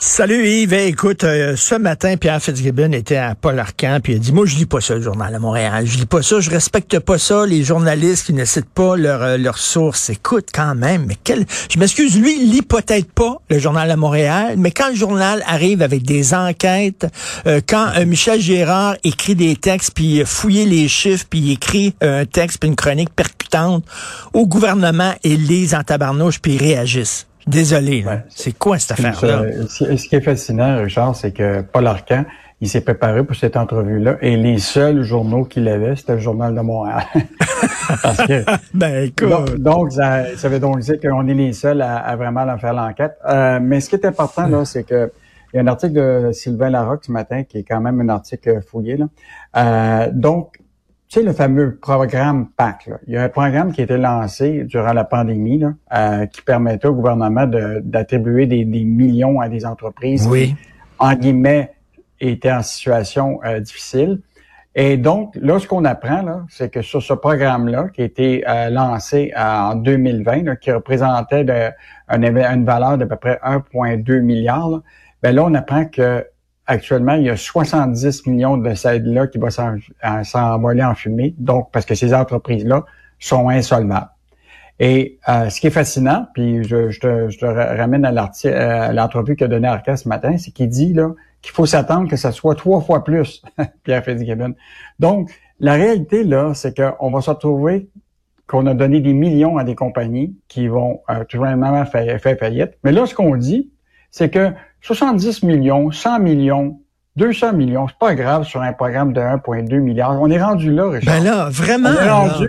Salut Yves, écoute, euh, ce matin, Pierre Fitzgibbon était à Paul Arcan, puis il a dit, moi je lis pas ça, le journal à Montréal, je lis pas ça, je respecte pas ça, les journalistes qui ne citent pas leurs euh, sources. Écoute, quand même, mais quel... Je m'excuse, lui, il lit peut-être pas le journal à Montréal, mais quand le journal arrive avec des enquêtes, euh, quand Michel Gérard écrit des textes, puis fouiller les chiffres, puis il écrit un texte, puis une chronique percutante au gouvernement, et lise en tabarnouche, puis ils réagissent. Désolé, c'est quoi cette affaire-là? Ce qui est fascinant, Richard, c'est que Paul Arcan, il s'est préparé pour cette entrevue-là et les seuls journaux qu'il avait, c'était le Journal de Montréal. Parce que, ben, écoute. Donc, ça, veut donc dire qu'on est les seuls à, vraiment faire l'enquête. Euh, mais ce qui est important, là, c'est que il y a un article de Sylvain Larocque ce matin qui est quand même un article fouillé. Là. Euh, donc, tu sais, le fameux programme PAC, il y a un programme qui a été lancé durant la pandémie là, euh, qui permettait au gouvernement d'attribuer des, millions à des entreprises oui. qui, en guillemets, étaient en situation euh, difficile. Et donc, là, ce qu'on apprend, là, c'est que sur ce programme-là, qui a été euh, lancé en 2020, qui représentait de, une valeur d'à peu près 1,2 milliard, là, ben là, on apprend que Actuellement, il y a 70 millions de cette là qui vont s'envoler en fumée, donc parce que ces entreprises-là sont insolvables. Et euh, ce qui est fascinant, puis je, te, ramène à euh, l'entrevue qu'a donné Arca ce matin, c'est qu'il dit là qu'il faut s'attendre que ça soit trois fois plus, Pierre Fitzgibbon. Donc, la réalité, là, c'est qu'on va se retrouver qu'on a donné des millions à des compagnies qui vont euh, tout simplement faire faillite. Mais là, ce qu'on dit, c'est que 70 millions, 100 millions, 200 millions, c'est pas grave sur un programme de 1,2 milliard. On est rendu là, Richard. Ben là, vraiment. On est rendu,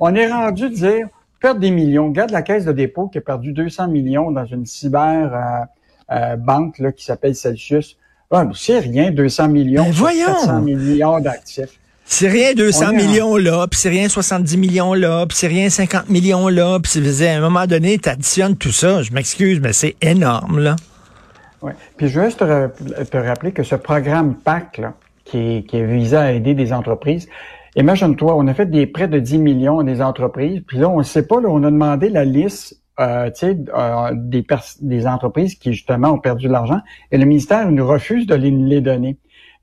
on est rendu dire, perdre des millions. Regarde la caisse de dépôt qui a perdu 200 millions dans une cyber euh, euh, banque là, qui s'appelle Celsius. Ah, c'est rien, 200 millions. Ben voyons. 400 millions d'actifs. C'est rien 200 millions là, puis c'est rien 70 millions là, puis c'est rien 50 millions là, puis à un moment donné, tu additionnes tout ça. Je m'excuse, mais c'est énorme là. Oui. Puis je veux juste te, rappeler que ce programme PAC, qui, est, visé à aider des entreprises, imagine-toi, on a fait des prêts de 10 millions à des entreprises, puis là, on ne sait pas, là, on a demandé la liste euh, euh, des, des entreprises qui, justement, ont perdu de l'argent, et le ministère nous refuse de les donner.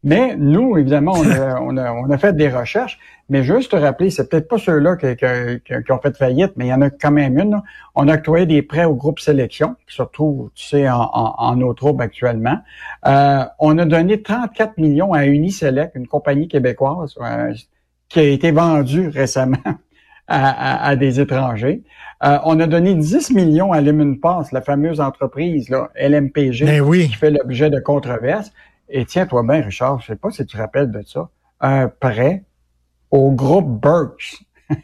Mais nous, évidemment, on a, on a, on a fait des recherches, mais juste te rappeler, c'est peut-être pas ceux-là qui, qui, ont fait faillite, mais il y en a quand même une. On a octroyé des prêts au groupe Sélection, qui se retrouve, tu sais, en, en, en actuellement. Euh, on a donné 34 millions à Uniselect, une compagnie québécoise, euh, qui a été vendue récemment à, à, des étrangers. Euh, on a donné 10 millions à Lemon Pass, la fameuse entreprise là, LMPG, ben oui. qui fait l'objet de controverses. Et tiens-toi bien, Richard, je sais pas si tu te rappelles de ça, un prêt au groupe Burks.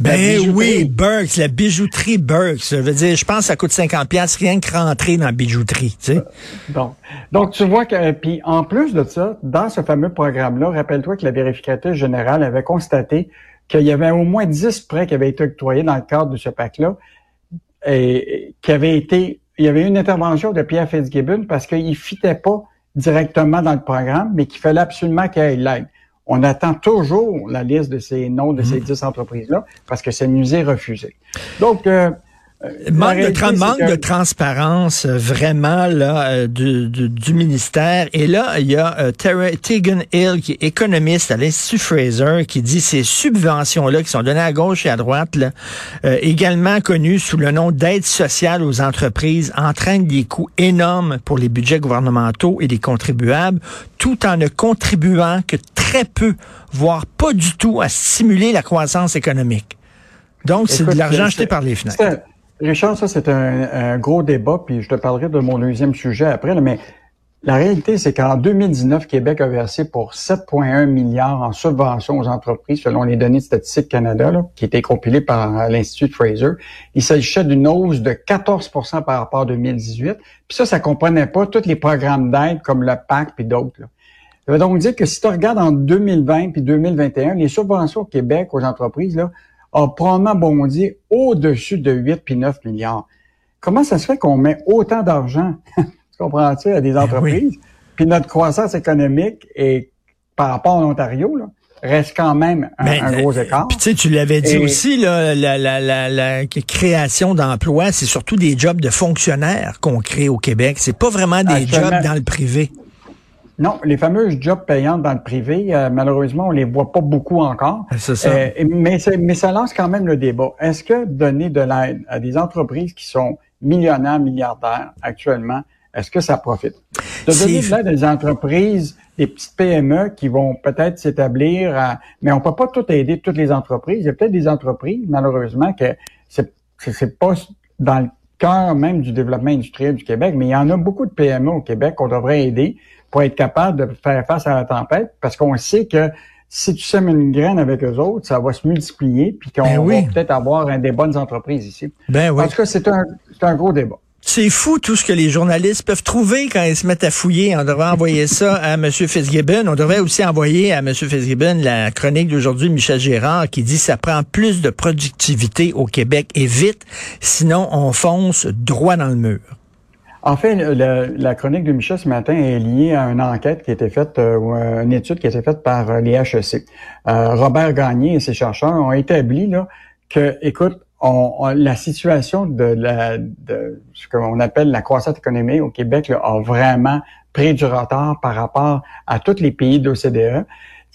Ben oui, Burks, la bijouterie Burks. Je veux dire, je pense que ça coûte 50 pièces rien que rentrer dans la bijouterie, tu sais. Euh, donc, donc tu vois que puis en plus de ça, dans ce fameux programme-là, rappelle-toi que la vérificatrice générale avait constaté qu'il y avait au moins 10 prêts qui avaient été octroyés dans le cadre de ce pack-là et qui avaient été il y avait une intervention de Pierre Fitzgibbon parce qu'il ne fitait pas directement dans le programme, mais qu'il fallait absolument ait l'aide. On attend toujours la liste de ces noms de ces mhm. dix entreprises-là parce que c'est musée refusé. Donc, euh, manque, de, manque de transparence euh, vraiment là euh, du, du, ministère. Et là, il y a euh, Tegan Hill, qui est économiste à l'Institut Fraser, qui dit ces subventions-là qui sont données à gauche et à droite, là, également connues sous le nom d'aide sociale aux entreprises, entraînent des coûts énormes pour les budgets gouvernementaux et les contribuables, tout en ne contribuant que très peu, voire pas du tout, à stimuler la croissance économique. Donc, c'est de l'argent jeté par les fenêtres. Richard, ça c'est un, gros débat, puis je te parlerai de mon deuxième sujet après, mais la réalité, c'est qu'en 2019, Québec a versé pour 7,1 milliards en subventions aux entreprises, selon les données de Statistique Canada, qui étaient compilées par l'Institut Fraser. Il s'agissait d'une hausse de 14% par rapport à 2018. Puis ça, ça comprenait pas tous les programmes d'aide comme le PAC puis d'autres. Ça veut donc dire que si tu regardes en 2020 puis 2021, les subventions au Québec aux entreprises, là, a probablement bondi au-dessus de 8 puis 9 milliards. Comment ça se fait qu'on met autant d'argent, tu comprends-tu, à des ben entreprises, puis notre croissance économique est par rapport à l'Ontario, là, reste quand même un, Ben, un gros écart. Puis tu sais, tu l'avais dit Et- aussi, là, la, la, la, la création d'emplois, c'est surtout des jobs de fonctionnaires qu'on crée au Québec. C'est pas vraiment des jobs dans le privé. Non, les fameuses jobs payantes dans le privé, euh, malheureusement, on les voit pas beaucoup encore. C'est ça. Euh, mais, c'est- mais ça lance quand même le débat. Est-ce que donner de l'aide à des entreprises qui sont millionnaires, milliardaires actuellement, est-ce que ça profite? De donner de l'aide à des entreprises, des petites PME qui vont peut-être s'établir, à- mais on peut pas tout aider toutes les entreprises. Il y a peut-être des entreprises, malheureusement, que c'est c'est- c'est pas dans le cœur même du développement industriel du Québec, mais il y en a beaucoup de PME au Québec qu'on devrait aider pour être capable de faire face à la tempête, parce qu'on sait que si tu sèmes une graine avec eux autres, ça va se multiplier, puis qu'on Ben oui. va peut-être avoir un des bonnes entreprises ici. Ben oui. En tout cas, c'est un, un gros débat. C'est fou tout ce que les journalistes peuvent trouver quand ils se mettent à fouiller. On devrait envoyer ça à M. Fitzgibbon. On devrait aussi envoyer à M. Fitzgibbon la chronique d'aujourd'hui, Michel Gérard, qui dit ça prend plus de productivité au Québec et vite, sinon on fonce droit dans le mur. En fait, la chronique de Michel ce matin est liée à une enquête qui a été faite, euh, ou une étude qui a été faite par euh, les HEC. Euh, Robert Gagné et ses chercheurs ont établi là, que, écoute, on, on- la situation de, la, de ce qu'on appelle la croissance économique au Québec là, a vraiment pris du retard par rapport à tous les pays de l'OCDE.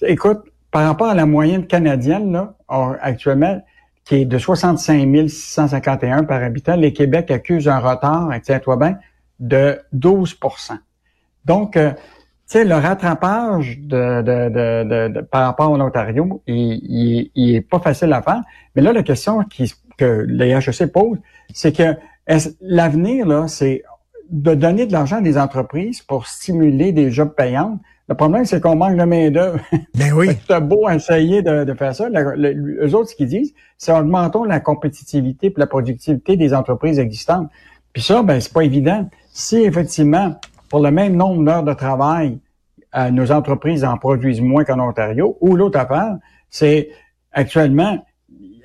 Écoute, par rapport à la moyenne canadienne, là, actuellement, qui est de 65 651 par habitant, les Québec accusent un retard, tiens-toi bien, de 12% Donc, euh, tu sais, le rattrapage de, de, de, par rapport à l'Ontario, il, il, il est pas facile à faire. Mais là, la question qui, que les HEC posent, c'est que est-ce- l'avenir, là, c'est de donner de l'argent à des entreprises pour stimuler des jobs payants. Le problème, c'est qu'on manque de main-d'œuvre. Ben oui. C'est beau essayer de, de faire ça. Le- eux autres, ce qu'ils disent, c'est augmentons la compétitivité et la productivité des entreprises existantes. Puis ça, ben, c'est pas évident. Si effectivement, pour le même nombre d'heures de travail, euh, nos entreprises en produisent moins qu'en Ontario, ou l'autre affaire, c'est actuellement,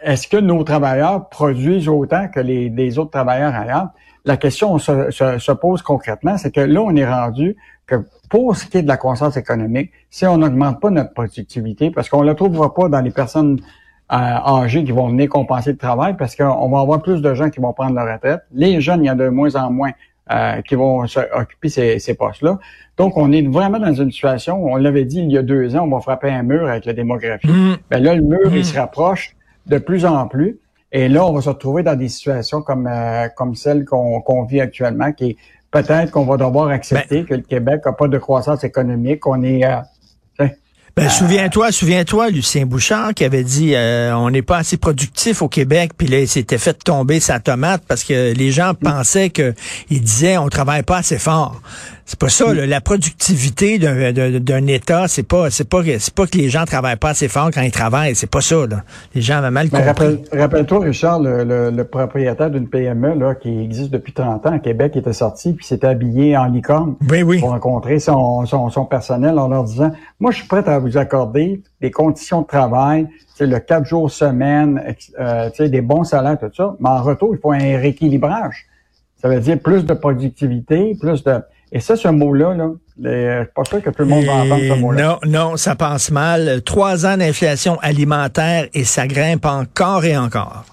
est-ce que nos travailleurs produisent autant que les, autres travailleurs ailleurs? La question se, se- se pose concrètement, c'est que là, on est rendu que pour ce qui est de la croissance économique, si on n'augmente pas notre productivité, parce qu'on ne la trouvera pas dans les personnes euh, âgées qui vont venir compenser le travail, parce qu'on va avoir plus de gens qui vont prendre leur retraite. Les jeunes, il y en a de moins en moins euh, qui vont se- occuper ces, ces postes-là. Donc, on est vraiment dans une situation, on l'avait dit il y a deux ans, on va frapper un mur avec la démographie. Mm. Ben là, le mur, il se rapproche de plus en plus. Et là, on va se retrouver dans des situations comme euh, comme celle qu'on vit actuellement, qui est peut-être qu'on va devoir accepter que le Québec n'a pas de croissance économique, qu'on est euh, Ben, souviens-toi, souviens-toi, Lucien Bouchard qui avait dit euh, on n'est pas assez productif au Québec, puis là, il s'était fait tomber sa tomate parce que les gens pensaient que il disait on travaille pas assez fort. C'est pas ça, là. la productivité d'un- d'un d'un État, c'est pas c'est pas c'est pas que les gens travaillent pas assez fort quand ils travaillent, c'est pas ça, là. Les gens avaient mal Mais compris. rappelle- rappelle-toi, Richard, le, le- le propriétaire d'une PME là, qui existe depuis 30 ans à Québec, était sorti puis s'était habillé en licorne Oui, oui. pour rencontrer son, son, son personnel en leur disant Moi, je suis prêt à vous accorder des conditions de travail, c'est le quatre jours semaine, euh, tu sais, des bons salaires, tout ça, mais en retour, il faut un rééquilibrage. Ça veut dire plus de productivité, plus de. Et ça, ce mot-là, là, je suis pas sûr que tout le monde va entendre ce mot-là. non, non, ça passe mal. Trois ans d'inflation alimentaire et ça grimpe encore et encore.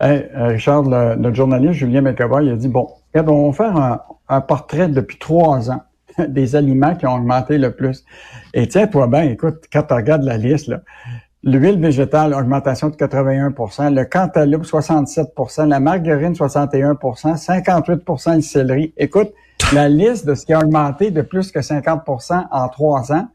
Hey, euh, Richard, le, notre journaliste Julien McAvoy, il a dit, bon, regarde, on va faire un, un portrait depuis trois ans des aliments qui ont augmenté le plus. Et tiens-toi bien, écoute, quand tu regardes la liste, là, l'huile végétale, augmentation de 81% le cantaloupe, 67% la margarine, 61% 58% le céleri. Écoute, la liste de ce qui a augmenté de plus que 50% en trois ans,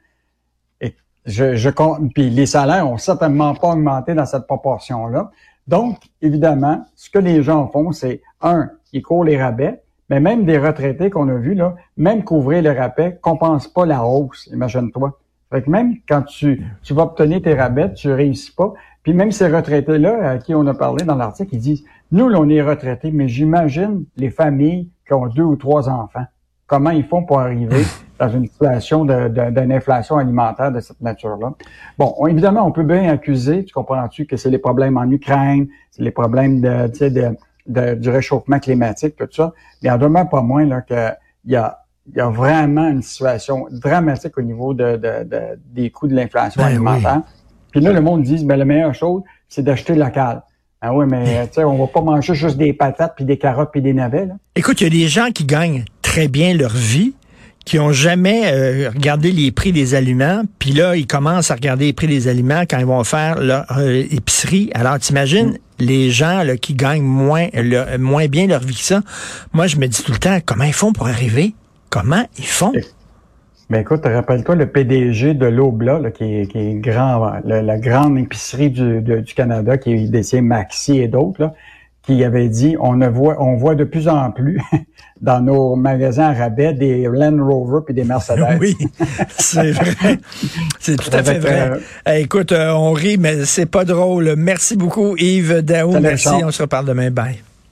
et je, compte, puis les salaires ont certainement pas augmenté dans cette proportion-là. Donc, évidemment, ce que les gens font, c'est un, ils courent les rabais, mais même des retraités qu'on a vus, là, même couvrir les rabais, compense pas la hausse, imagine-toi. Fait que même quand tu, tu vas obtenir tes rabais, tu réussis pas. Puis même ces retraités-là, à qui on a parlé dans l'article, ils disent, nous, là, on est retraités, mais j'imagine les familles qui ont deux ou trois enfants. Comment ils font pour arriver dans une situation de- de- d'une inflation alimentaire de cette nature-là? Bon, on- évidemment, on peut bien accuser, tu comprends-tu, que c'est les problèmes en Ukraine, c'est les problèmes de, du réchauffement climatique, tout ça, mais en demeure pas moins là, que il y a, il y a vraiment une situation dramatique au niveau de, des coûts de l'inflation ben alimentaire. Puis là, le monde dit, ben, la meilleure chose, c'est d'acheter local. Ah oui, mais tu sais, on va pas manger juste des patates, puis des carottes, puis des navets. Là. Écoute, il y a des gens qui gagnent très bien leur vie, qui ont jamais euh, regardé les prix des aliments, puis là, ils commencent à regarder les prix des aliments quand ils vont faire leur euh, épicerie. Alors, t'imagines mm. les gens là, qui gagnent moins, moins bien leur vie que ça? Moi, je me dis tout le temps, comment ils font pour arriver? Comment ils font? Ben écoute, rappelle-toi le PDG de l'Obla, qui, est, qui est grand, la, grande épicerie du, du Canada, qui est détient Maxi et d'autres, qui avait dit on ne voit on voit de plus en plus dans nos magasins à rabais des Land Rover puis des Mercedes. Oui, c'est vrai. C'est tout à fait vrai. Euh, écoute, euh, on rit, mais c'est pas drôle. Merci beaucoup, Yves Daou. Merci. On se reparle demain. Bye.